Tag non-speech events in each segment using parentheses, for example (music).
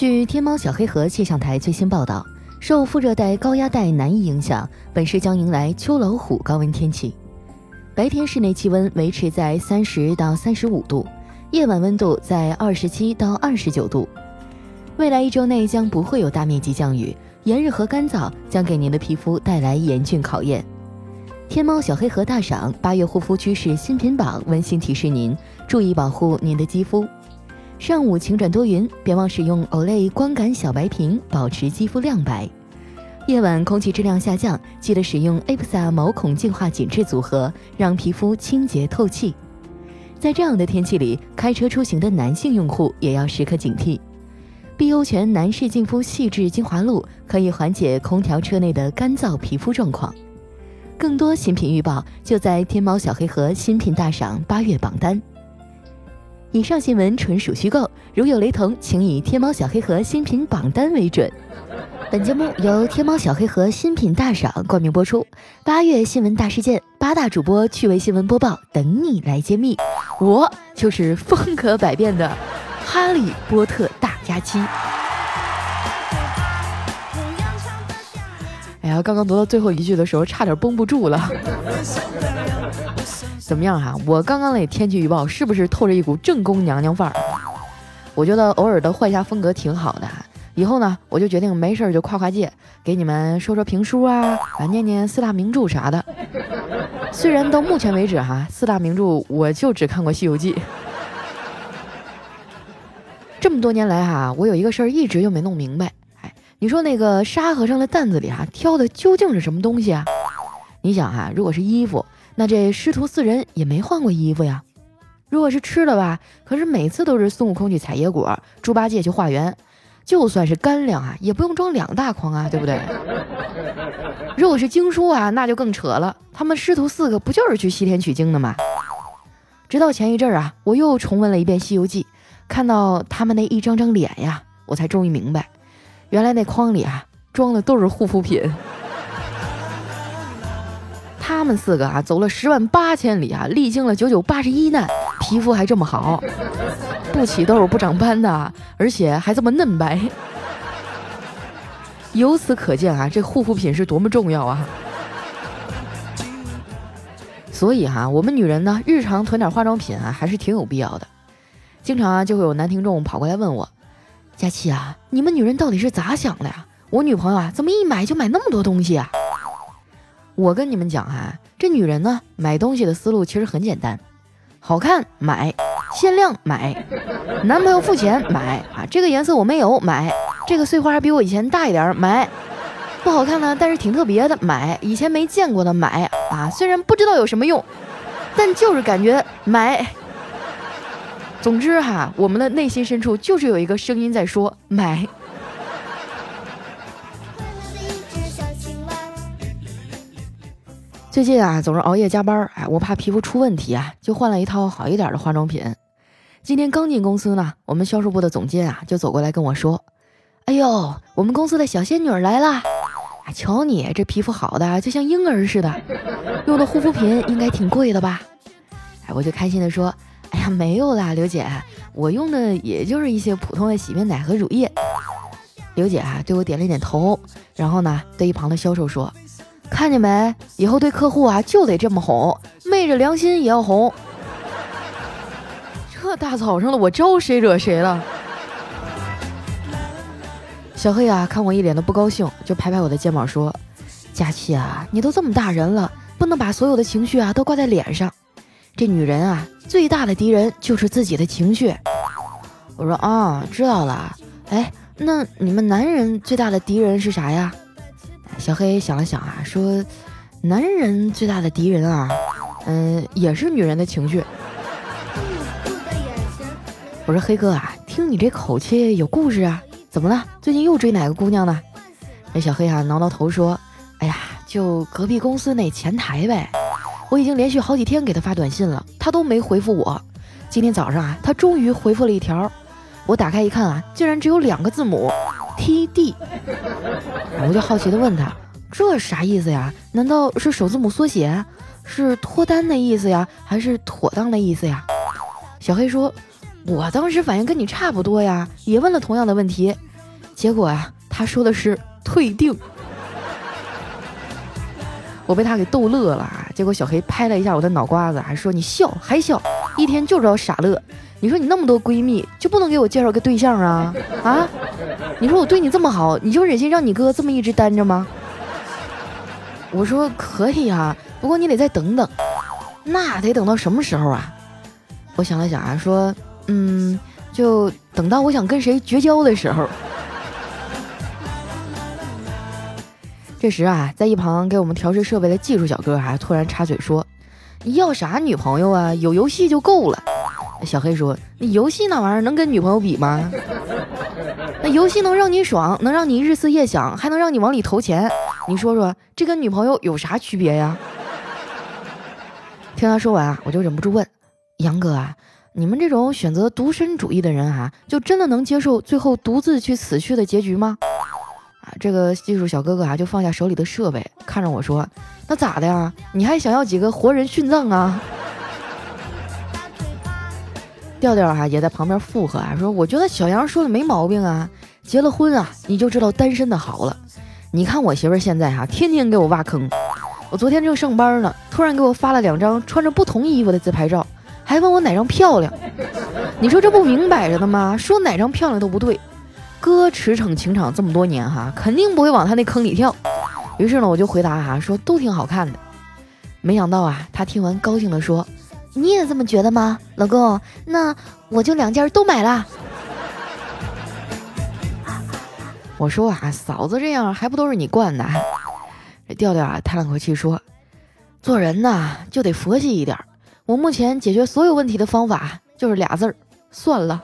据天猫小黑盒气象台最新报道，受副热带高压带南移影响，本市将迎来秋老虎高温天气。白天室内气温维持在三十到三十五度，夜晚温度在二十七到二十九度。未来一周内将不会有大面积降雨，炎热和干燥将给您的皮肤带来严峻考验。天猫小黑盒大赏八月护肤趋势新品榜温馨提示您：注意保护您的肌肤。上午晴转多云，别忘使用 Olay 光感小白瓶，保持肌肤亮白。夜晚空气质量下降，记得使用 a p s a 毛孔净化紧致组合，让皮肤清洁透气。在这样的天气里，开车出行的男性用户也要时刻警惕。碧欧泉男士净肤细致精华露可以缓解空调车内的干燥皮肤状况。更多新品预报就在天猫小黑盒新品大赏八月榜单。以上新闻纯属虚构，如有雷同，请以天猫小黑盒新品榜单为准。本节目由天猫小黑盒新品大赏冠名播出。八月新闻大事件，八大主播趣味新闻播报，等你来揭秘。我就是风格百变的哈利波特大假期。哎呀，刚刚读到最后一句的时候，差点绷不住了。怎么样哈？我刚刚那天气预报是不是透着一股正宫娘娘范儿？我觉得偶尔的换一下风格挺好的。以后呢，我就决定没事儿就跨跨界，给你们说说评书啊，啊念念四大名著啥的。虽然到目前为止哈，四大名著我就只看过《西游记》。这么多年来哈，我有一个事儿一直就没弄明白。哎你说那个沙和尚的担子里啊，挑的究竟是什么东西啊？你想哈，如果是衣服，那这师徒四人也没换过衣服呀。如果是吃的吧，可是每次都是孙悟空去采野果，猪八戒去化缘。就算是干粮啊，也不用装两大筐啊，对不对？(laughs) 如果是经书啊，那就更扯了。他们师徒四个不就是去西天取经的吗？直到前一阵儿啊，我又重温了一遍《西游记》，看到他们那一张张脸呀，我才终于明白。原来那筐里啊，装的都是护肤品。他们四个啊，走了十万八千里啊，历经了九九八十一难，皮肤还这么好，不起痘不长斑的，而且还这么嫩白。由此可见啊，这护肤品是多么重要啊！所以哈，我们女人呢，日常囤点化妆品啊，还是挺有必要的。经常啊，就会有男听众跑过来问我。佳琪啊，你们女人到底是咋想的呀？我女朋友啊，怎么一买就买那么多东西啊？我跟你们讲哈，这女人呢，买东西的思路其实很简单：好看买，限量买，男朋友付钱买啊，这个颜色我没有买，这个碎花比我以前大一点买，不好看呢，但是挺特别的买，以前没见过的买啊，虽然不知道有什么用，但就是感觉买。总之哈，我们的内心深处就是有一个声音在说买。最近啊，总是熬夜加班，哎，我怕皮肤出问题啊，就换了一套好一点的化妆品。今天刚进公司呢，我们销售部的总监啊就走过来跟我说：“哎呦，我们公司的小仙女来了！瞧你这皮肤好的就像婴儿似的，用的护肤品应该挺贵的吧？”哎，我就开心的说。哎呀，没有啦，刘姐，我用的也就是一些普通的洗面奶和乳液。刘姐啊，对我点了点头，然后呢，对一旁的销售说：“看见没？以后对客户啊就得这么哄，昧着良心也要哄。”这大早上的，我招谁惹谁了？小黑啊，看我一脸的不高兴，就拍拍我的肩膀说：“佳琪啊，你都这么大人了，不能把所有的情绪啊都挂在脸上。”这女人啊，最大的敌人就是自己的情绪。我说啊，知道了。哎，那你们男人最大的敌人是啥呀？小黑想了想啊，说，男人最大的敌人啊，嗯，也是女人的情绪。我说黑哥啊，听你这口气有故事啊，怎么了？最近又追哪个姑娘呢？这小黑啊挠挠头说，哎呀，就隔壁公司那前台呗。我已经连续好几天给他发短信了，他都没回复我。今天早上啊，他终于回复了一条。我打开一看啊，竟然只有两个字母 T D。我就好奇的问他，这啥意思呀？难道是首字母缩写？是脱单的意思呀？还是妥当的意思呀？小黑说，我当时反应跟你差不多呀，也问了同样的问题。结果啊，他说的是退订。我被他给逗乐了，结果小黑拍了一下我的脑瓜子，还说你笑还笑，一天就知道傻乐。你说你那么多闺蜜，就不能给我介绍个对象啊？啊？你说我对你这么好，你就忍心让你哥这么一直单着吗？我说可以啊，不过你得再等等。那得等到什么时候啊？我想了想啊，说嗯，就等到我想跟谁绝交的时候。这时啊，在一旁给我们调试设备的技术小哥还突然插嘴说：“要啥女朋友啊？有游戏就够了。”小黑说：“你游戏那玩意儿能跟女朋友比吗？那游戏能让你爽，能让你日思夜想，还能让你往里投钱。你说说，这跟女朋友有啥区别呀？”听他说完啊，我就忍不住问：“杨哥啊，你们这种选择独身主义的人啊，就真的能接受最后独自去死去的结局吗？”这个技术小哥哥啊，就放下手里的设备，看着我说：“那咋的呀？你还想要几个活人殉葬啊？”调调哈也在旁边附和啊，说：“我觉得小杨说的没毛病啊，结了婚啊，你就知道单身的好了。你看我媳妇现在哈，天天给我挖坑。我昨天正上班呢，突然给我发了两张穿着不同衣服的自拍照，还问我哪张漂亮。你说这不明摆着的吗？说哪张漂亮都不对。”哥驰骋情场这么多年哈，肯定不会往他那坑里跳。于是呢，我就回答哈，说都挺好看的。没想到啊，他听完高兴地说：“你也这么觉得吗，老公？那我就两件都买了。”我说啊，嫂子这样还不都是你惯的？调调啊叹了口气说：“做人呐就得佛系一点。我目前解决所有问题的方法就是俩字儿，算了。”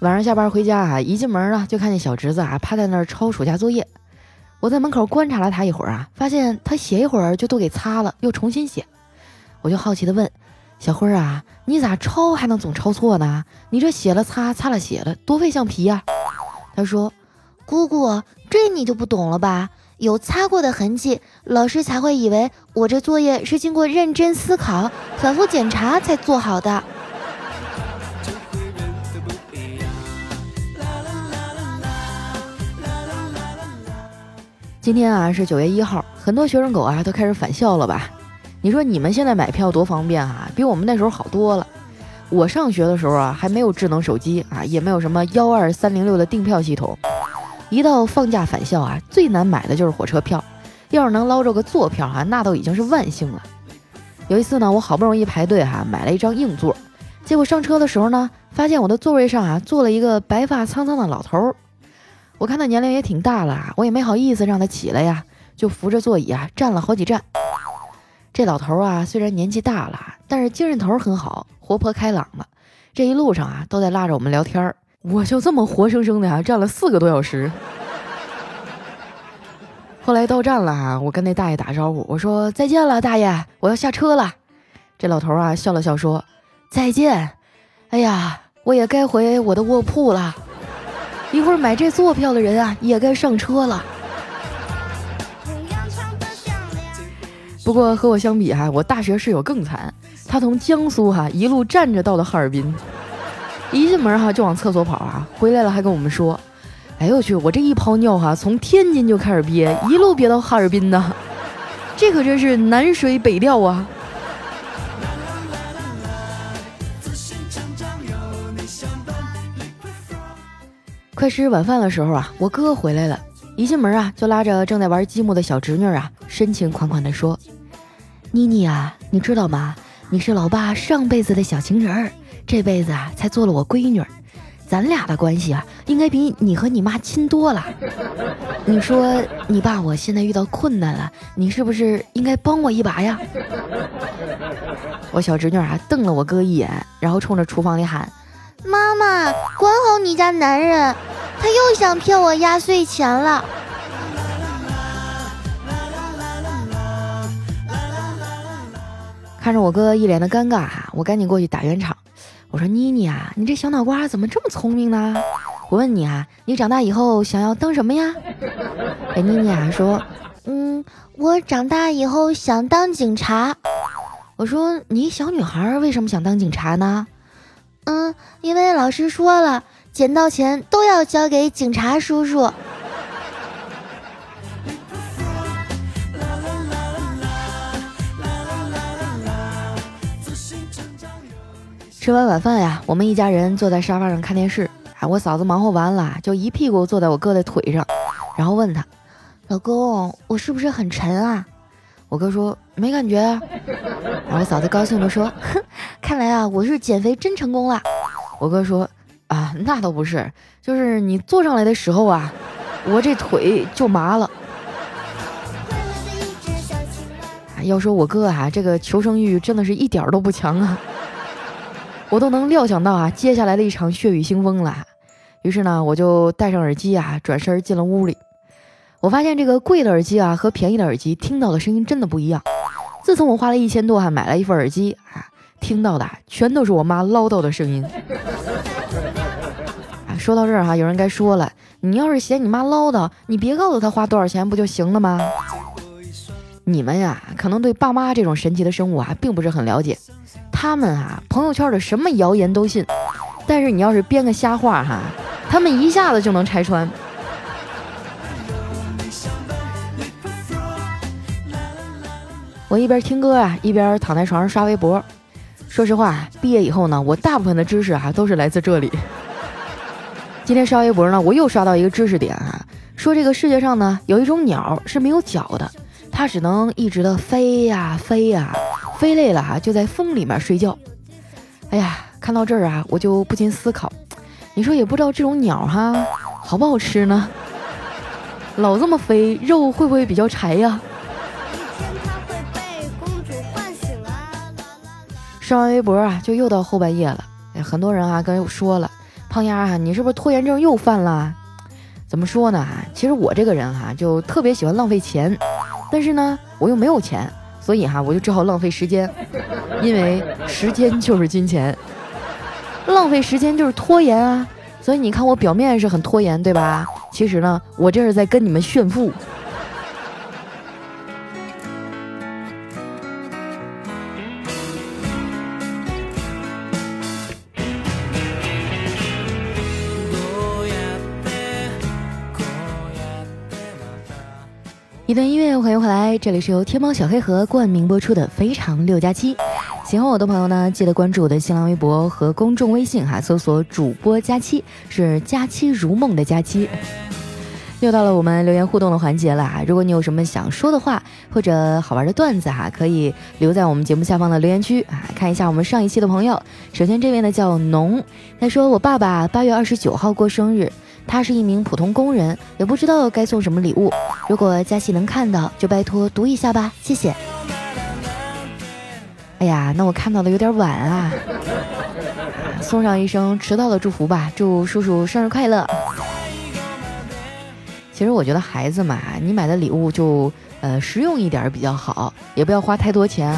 晚上下班回家啊，一进门呢就看见小侄子啊趴在那儿抄暑假作业。我在门口观察了他一会儿啊，发现他写一会儿就都给擦了，又重新写。我就好奇的问小辉儿啊，你咋抄还能总抄错呢？你这写了擦，擦了写了，多费橡皮呀。他说：“姑姑，这你就不懂了吧？有擦过的痕迹，老师才会以为我这作业是经过认真思考、反复检查才做好的。”今天啊是九月一号，很多学生狗啊都开始返校了吧？你说你们现在买票多方便啊，比我们那时候好多了。我上学的时候啊还没有智能手机啊，也没有什么幺二三零六的订票系统。一到放假返校啊，最难买的就是火车票。要是能捞着个坐票啊，那都已经是万幸了。有一次呢，我好不容易排队哈买了一张硬座，结果上车的时候呢，发现我的座位上啊坐了一个白发苍苍的老头儿。我看他年龄也挺大了，我也没好意思让他起来呀，就扶着座椅啊站了好几站。这老头啊，虽然年纪大了，但是精神头很好，活泼开朗的。这一路上啊，都在拉着我们聊天儿。我就这么活生生的啊站了四个多小时。后来到站了啊，我跟那大爷打招呼，我说再见了，大爷，我要下车了。这老头啊笑了笑说再见。哎呀，我也该回我的卧铺了。一会儿买这坐票的人啊，也该上车了。不过和我相比哈，我大学室友更惨，他从江苏哈一路站着到了哈尔滨，一进门哈就往厕所跑啊，回来了还跟我们说：“哎呦我去，我这一泡尿哈，从天津就开始憋，一路憋到哈尔滨呢，这可真是南水北调啊。”快吃晚饭的时候啊，我哥回来了，一进门啊就拉着正在玩积木的小侄女啊，深情款款地说：“妮妮啊，你知道吗？你是老爸上辈子的小情人儿，这辈子啊才做了我闺女，咱俩的关系啊应该比你和你妈亲多了。你说你爸我现在遇到困难了，你是不是应该帮我一把呀？” (laughs) 我小侄女啊瞪了我哥一眼，然后冲着厨房里喊。妈妈，管好你家男人，他又想骗我压岁钱了。看着我哥一脸的尴尬哈，我赶紧过去打圆场。我说：“妮妮啊，你这小脑瓜怎么这么聪明呢？我问你啊，你长大以后想要当什么呀？”哎，妮妮啊说：“嗯，我长大以后想当警察。”我说：“你小女孩为什么想当警察呢？”嗯，因为老师说了，捡到钱都要交给警察叔叔。吃完晚饭呀，我们一家人坐在沙发上看电视。啊，我嫂子忙活完了，就一屁股坐在我哥的腿上，然后问他：“老公，我是不是很沉啊？”我哥说：“没感觉啊。”然后嫂子高兴地说：“哼，看来啊，我是减肥真成功了。”我哥说：“啊，那倒不是，就是你坐上来的时候啊，我这腿就麻了。”要说我哥啊，这个求生欲真的是一点都不强啊。我都能料想到啊，接下来的一场血雨腥风了。于是呢，我就戴上耳机啊，转身进了屋里。我发现这个贵的耳机啊和便宜的耳机听到的声音真的不一样。自从我花了一千多哈买了一副耳机啊，听到的全都是我妈唠叨的声音。啊，说到这儿哈，有人该说了，你要是嫌你妈唠叨，你别告诉她花多少钱不就行了吗？你们呀，可能对爸妈这种神奇的生物啊，并不是很了解。他们啊，朋友圈的什么谣言都信，但是你要是编个瞎话哈，他们一下子就能拆穿。我一边听歌啊，一边躺在床上刷微博。说实话，毕业以后呢，我大部分的知识啊，都是来自这里。今天刷微博呢，我又刷到一个知识点啊，说这个世界上呢，有一种鸟是没有脚的，它只能一直的飞呀飞呀。飞累了哈，就在风里面睡觉。哎呀，看到这儿啊，我就不禁思考，你说也不知道这种鸟哈好不好吃呢？老这么飞，肉会不会比较柴呀？上完微博啊，就又到后半夜了。很多人啊跟我说了，胖丫啊，你是不是拖延症又犯了？怎么说呢？其实我这个人哈，就特别喜欢浪费钱，但是呢，我又没有钱。所以哈，我就只好浪费时间，因为时间就是金钱，浪费时间就是拖延啊。所以你看，我表面是很拖延，对吧？其实呢，我这是在跟你们炫富。段音乐，欢迎回来，这里是由天猫小黑盒冠名播出的《非常六加七》。喜欢我的朋友呢，记得关注我的新浪微博和公众微信哈，搜索主播佳期，是佳期如梦的佳期。又到了我们留言互动的环节了啊！如果你有什么想说的话或者好玩的段子哈，可以留在我们节目下方的留言区啊。看一下我们上一期的朋友，首先这位呢叫农，他说我爸爸八月二十九号过生日。他是一名普通工人，也不知道该送什么礼物。如果佳琪能看到，就拜托读一下吧，谢谢。哎呀，那我看到的有点晚啊，送上一声迟到的祝福吧，祝叔叔生日快乐。其实我觉得孩子嘛，你买的礼物就呃实用一点比较好，也不要花太多钱。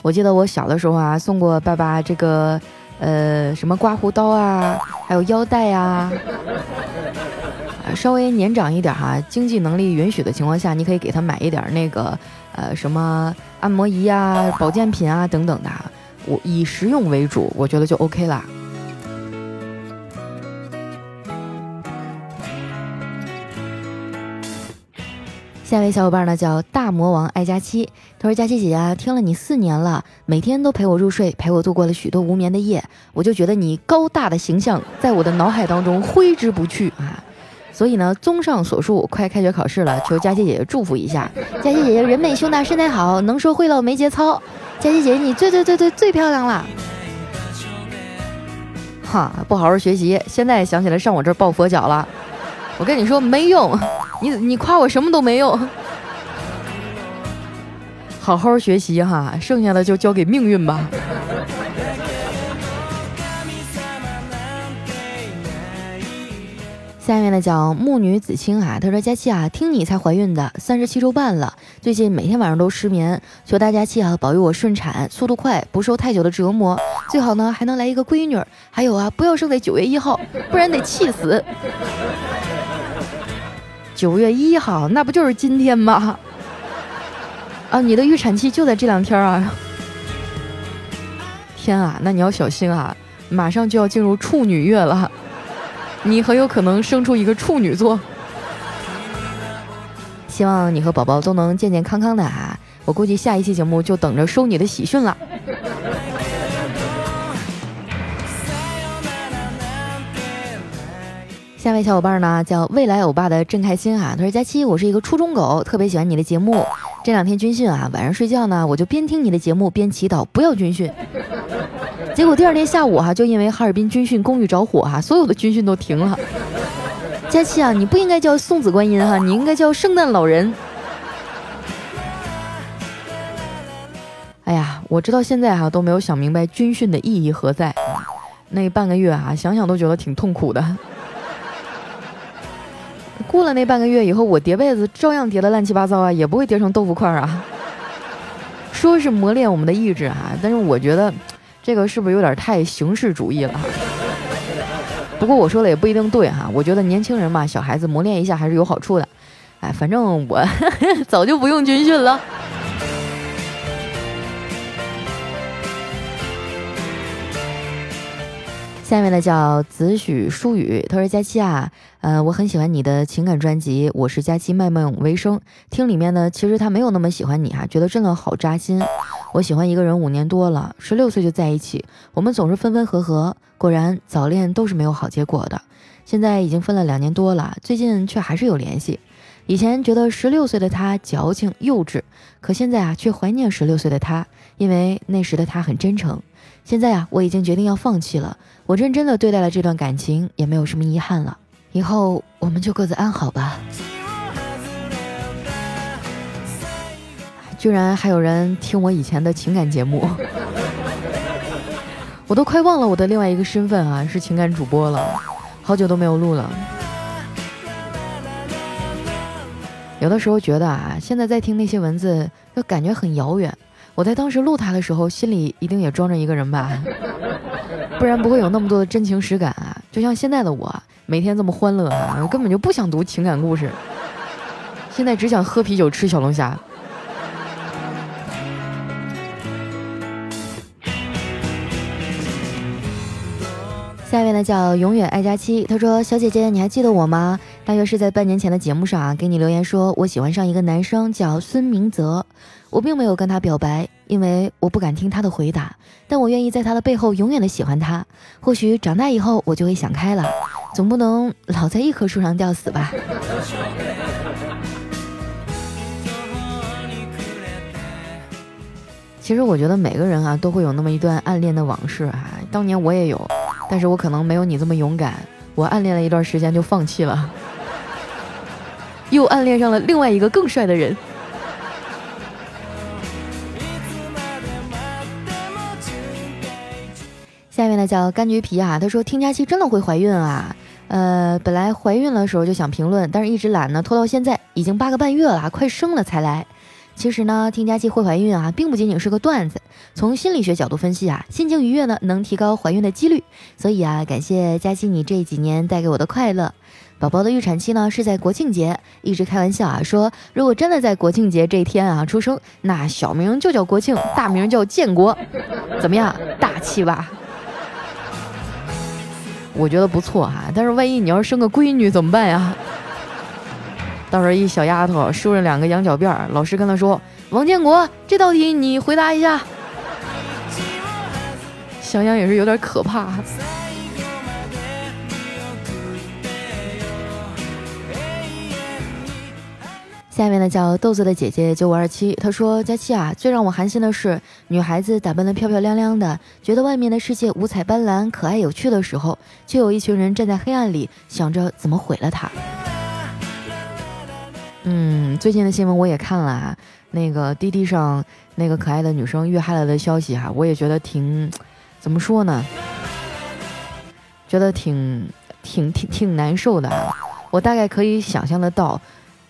我记得我小的时候啊，送过爸爸这个。呃，什么刮胡刀啊，还有腰带呀，稍微年长一点哈，经济能力允许的情况下，你可以给他买一点那个呃什么按摩仪啊、保健品啊等等的，我以实用为主，我觉得就 OK 了。下一位小伙伴呢叫大魔王爱佳期，他说：“佳期姐姐听了你四年了，每天都陪我入睡，陪我度过了许多无眠的夜，我就觉得你高大的形象在我的脑海当中挥之不去啊！所以呢，综上所述，快开学考试了，求佳期姐姐祝福一下。佳期姐姐人美胸大身材好，能说会道没节操。佳期姐姐你最最最最最漂亮了！哈，不好好学习，现在想起来上我这儿抱佛脚了。我跟你说没用。”你你夸我什么都没用，好好学习哈，剩下的就交给命运吧。下面呢叫木女子清啊，她说佳期啊，听你才怀孕的，三十七周半了，最近每天晚上都失眠，求大家期啊保佑我顺产速度快，不受太久的折磨，最好呢还能来一个闺女，还有啊不要生在九月一号，不然得气死。九月一号，那不就是今天吗？啊，你的预产期就在这两天啊！天啊，那你要小心啊，马上就要进入处女月了，你很有可能生出一个处女座。希望你和宝宝都能健健康康的啊！我估计下一期节目就等着收你的喜讯了。下位小伙伴呢叫未来欧巴的郑开心啊！他说：“佳期，我是一个初中狗，特别喜欢你的节目。这两天军训啊，晚上睡觉呢，我就边听你的节目边祈祷不要军训。(laughs) 结果第二天下午哈，就因为哈尔滨军训公寓着火哈，所有的军训都停了。佳期啊，你不应该叫送子观音哈，你应该叫圣诞老人。哎呀，我直到现在哈都没有想明白军训的意义何在。那半个月啊，想想都觉得挺痛苦的。”过了那半个月以后，我叠被子照样叠得乱七八糟啊，也不会叠成豆腐块啊。(laughs) 说是磨练我们的意志哈，但是我觉得这个是不是有点太形式主义了？不过我说的也不一定对哈，我觉得年轻人嘛，小孩子磨练一下还是有好处的。哎，反正我 (laughs) 早就不用军训了。下面呢叫子许舒雨，他说：“佳期啊，呃，我很喜欢你的情感专辑，我是佳期卖梦为生。听里面呢，其实他没有那么喜欢你哈，觉得真的好扎心。我喜欢一个人五年多了，十六岁就在一起，我们总是分分合合，果然早恋都是没有好结果的。现在已经分了两年多了，最近却还是有联系。以前觉得十六岁的他矫情幼稚，可现在啊，却怀念十六岁的他，因为那时的他很真诚。现在啊，我已经决定要放弃了。”我认真的对待了这段感情，也没有什么遗憾了。以后我们就各自安好吧。居然还有人听我以前的情感节目，(laughs) 我都快忘了我的另外一个身份啊，是情感主播了，好久都没有录了。有的时候觉得啊，现在在听那些文字，就感觉很遥远。我在当时录他的时候，心里一定也装着一个人吧。不然不会有那么多的真情实感啊！就像现在的我，每天这么欢乐啊，我根本就不想读情感故事，现在只想喝啤酒吃小龙虾。呢叫永远爱佳期，他说：“小姐姐，你还记得我吗？大约是在半年前的节目上啊，给你留言说我喜欢上一个男生，叫孙明泽。”我并没有跟他表白，因为我不敢听他的回答。但我愿意在他的背后永远的喜欢他。或许长大以后我就会想开了，总不能老在一棵树上吊死吧。其实我觉得每个人啊都会有那么一段暗恋的往事啊，当年我也有，但是我可能没有你这么勇敢。我暗恋了一段时间就放弃了，又暗恋上了另外一个更帅的人。下面呢叫柑橘皮啊，他说听佳期真的会怀孕啊，呃，本来怀孕的时候就想评论，但是一直懒呢，拖到现在已经八个半月了，快生了才来。其实呢，听佳期会怀孕啊，并不仅仅是个段子，从心理学角度分析啊，心情愉悦呢能提高怀孕的几率。所以啊，感谢佳期你这几年带给我的快乐。宝宝的预产期呢是在国庆节，一直开玩笑啊，说如果真的在国庆节这一天啊出生，那小名就叫国庆，大名叫建国，怎么样，大气吧？我觉得不错哈，但是万一你要是生个闺女怎么办呀？到时候一小丫头梳着两个羊角辫儿，老师跟她说：“王建国，这道题你回答一下。”想想也是有点可怕。下面呢叫豆子的姐姐九五二七，她说：“佳期啊，最让我寒心的是，女孩子打扮的漂漂亮亮的，觉得外面的世界五彩斑斓、可爱有趣的时候，却有一群人站在黑暗里，想着怎么毁了她。”嗯，最近的新闻我也看了啊，那个滴滴上那个可爱的女生遇害了的消息哈，我也觉得挺，(tsk) 怎么说呢？觉得挺挺挺挺难受的，我大概可以想象得到。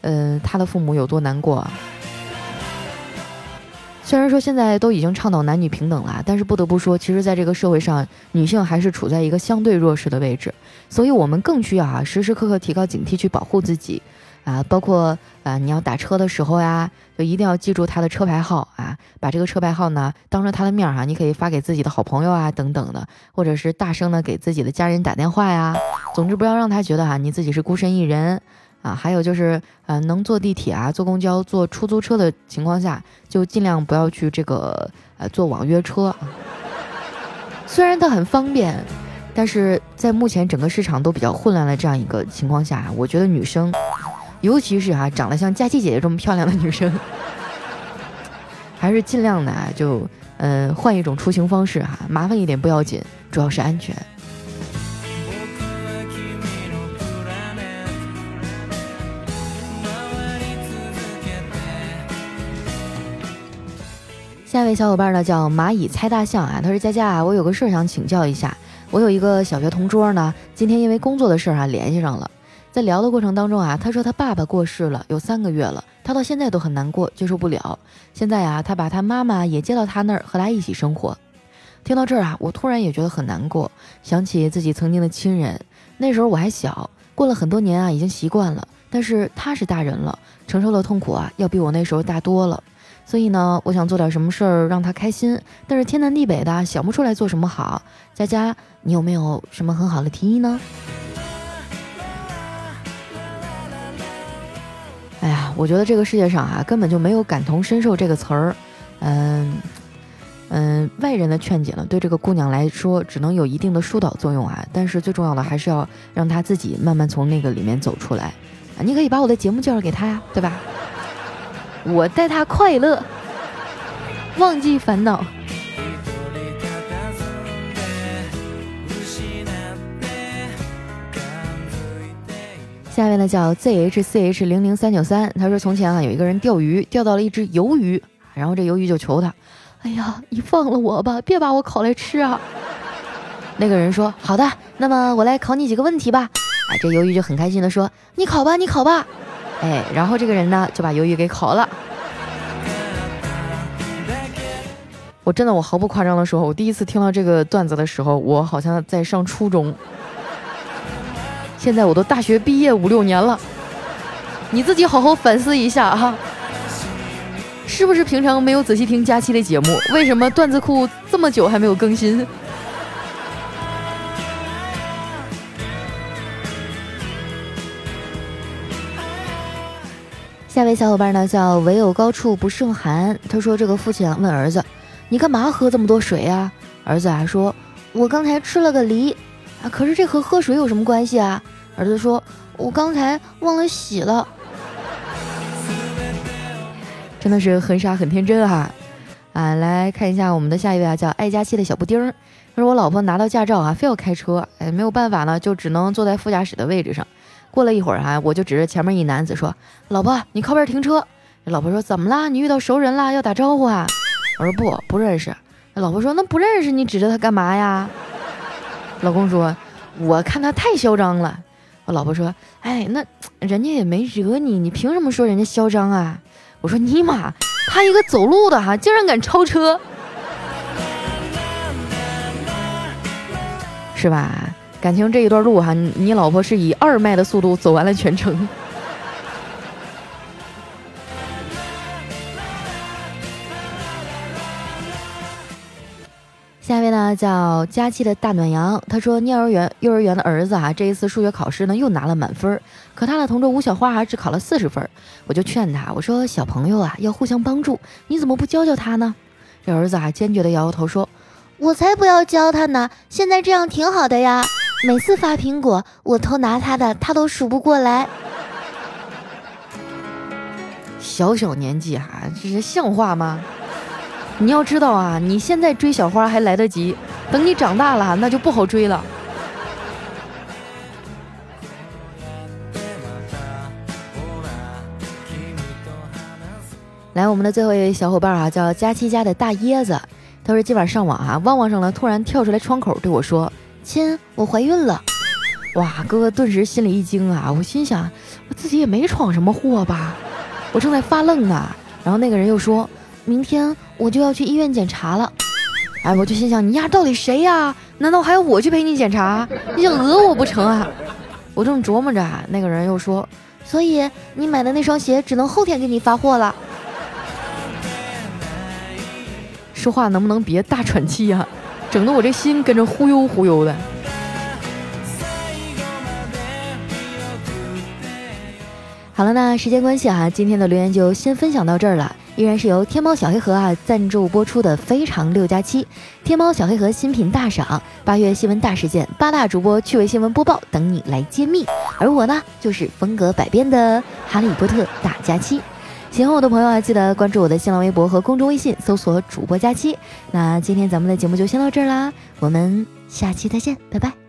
嗯，他的父母有多难过？虽然说现在都已经倡导男女平等了，但是不得不说，其实在这个社会上，女性还是处在一个相对弱势的位置，所以我们更需要啊，时时刻刻提高警惕，去保护自己。啊，包括啊，你要打车的时候呀，就一定要记住他的车牌号啊，把这个车牌号呢当着他的面哈，你可以发给自己的好朋友啊等等的，或者是大声的给自己的家人打电话呀。总之不要让他觉得哈你自己是孤身一人啊。还有就是，呃，能坐地铁啊、坐公交、坐出租车的情况下，就尽量不要去这个呃坐网约车。虽然它很方便。但是在目前整个市场都比较混乱的这样一个情况下，我觉得女生，尤其是哈长得像佳琪姐姐这么漂亮的女生，(laughs) 还是尽量的啊，就嗯换一种出行方式哈，麻烦一点不要紧，主要是安全。下一位小伙伴呢叫蚂蚁猜大象啊，他说佳佳啊，我有个事儿想请教一下。我有一个小学同桌呢，今天因为工作的事儿啊联系上了，在聊的过程当中啊，他说他爸爸过世了，有三个月了，他到现在都很难过，接受不了。现在啊，他把他妈妈也接到他那儿和他一起生活。听到这儿啊，我突然也觉得很难过，想起自己曾经的亲人，那时候我还小，过了很多年啊，已经习惯了，但是他是大人了，承受的痛苦啊，要比我那时候大多了。所以呢，我想做点什么事儿让他开心，但是天南地北的想不出来做什么好。佳佳，你有没有什么很好的提议呢？哎呀，我觉得这个世界上啊，根本就没有感同身受这个词儿。嗯嗯，外人的劝解呢，对这个姑娘来说只能有一定的疏导作用啊。但是最重要的还是要让她自己慢慢从那个里面走出来啊。你可以把我的节目介绍给她呀，对吧？我带她快乐，忘记烦恼。下面呢叫 zhch 零零三九三，他说从前啊有一个人钓鱼，钓到了一只鱿鱼，然后这鱿鱼就求他，哎呀，你放了我吧，别把我烤来吃啊。那个人说好的，那么我来考你几个问题吧。啊，这鱿鱼就很开心的说，你考吧，你考吧。哎，然后这个人呢就把鱿鱼给烤了。我真的，我毫不夸张的说，我第一次听到这个段子的时候，我好像在上初中。现在我都大学毕业五六年了，你自己好好反思一下哈，是不是平常没有仔细听佳期的节目？为什么段子库这么久还没有更新？下位小伙伴呢叫唯有高处不胜寒。他说：“这个父亲问儿子，你干嘛喝这么多水呀？”儿子啊说：“我刚才吃了个梨啊，可是这和喝水有什么关系啊？”儿子说：“我刚才忘了洗了。”真的是很傻很天真哈！啊，来看一下我们的下一位啊，叫爱佳期的小布丁儿。他说：“我老婆拿到驾照啊，非要开车，哎，没有办法呢，就只能坐在副驾驶的位置上。”过了一会儿啊，我就指着前面一男子说：“老婆，你靠边停车。”老婆说：“怎么啦？你遇到熟人啦，要打招呼啊？”我说：“不，不认识。”老婆说：“那不认识，你指着他干嘛呀？” (laughs) 老公说：“我看他太嚣张了。”我老婆说：“哎，那人家也没惹你，你凭什么说人家嚣张啊？”我说：“尼玛，他一个走路的哈，竟然敢超车，是吧？”感情这一段路哈，你老婆是以二迈的速度走完了全程。下一位呢叫佳期的大暖阳，他说幼儿园幼儿园的儿子啊，这一次数学考试呢又拿了满分，可他的同桌吴小花啊只考了四十分。我就劝他，我说小朋友啊要互相帮助，你怎么不教教他呢？这儿子啊坚决的摇摇头说：“我才不要教他呢，现在这样挺好的呀。”每次发苹果，我偷拿他的，他都数不过来。小小年纪哈，这是像话吗？你要知道啊，你现在追小花还来得及，等你长大了，那就不好追了。来，我们的最后一位小伙伴啊，叫佳期家的大椰子，他说今晚上网啊，旺旺上了，突然跳出来窗口对我说。亲，我怀孕了！哇，哥哥顿时心里一惊啊！我心想，我自己也没闯什么祸吧？我正在发愣呢。然后那个人又说，明天我就要去医院检查了。哎，我就心想，你丫到底谁呀？难道还要我去陪你检查？你想讹我不成啊？我正琢磨着，那个人又说，所以你买的那双鞋只能后天给你发货了。说话能不能别大喘气呀？整得我这心跟着忽悠忽悠的。好了，那时间关系啊，今天的留言就先分享到这儿了。依然是由天猫小黑盒啊赞助播出的非常六加七，天猫小黑盒新品大赏，八月新闻大事件，八大主播趣味新闻播报等你来揭秘。而我呢，就是风格百变的哈利波特大假期。喜欢我的朋友啊，记得关注我的新浪微博和公众微信，搜索主播佳期。那今天咱们的节目就先到这儿啦，我们下期再见，拜拜。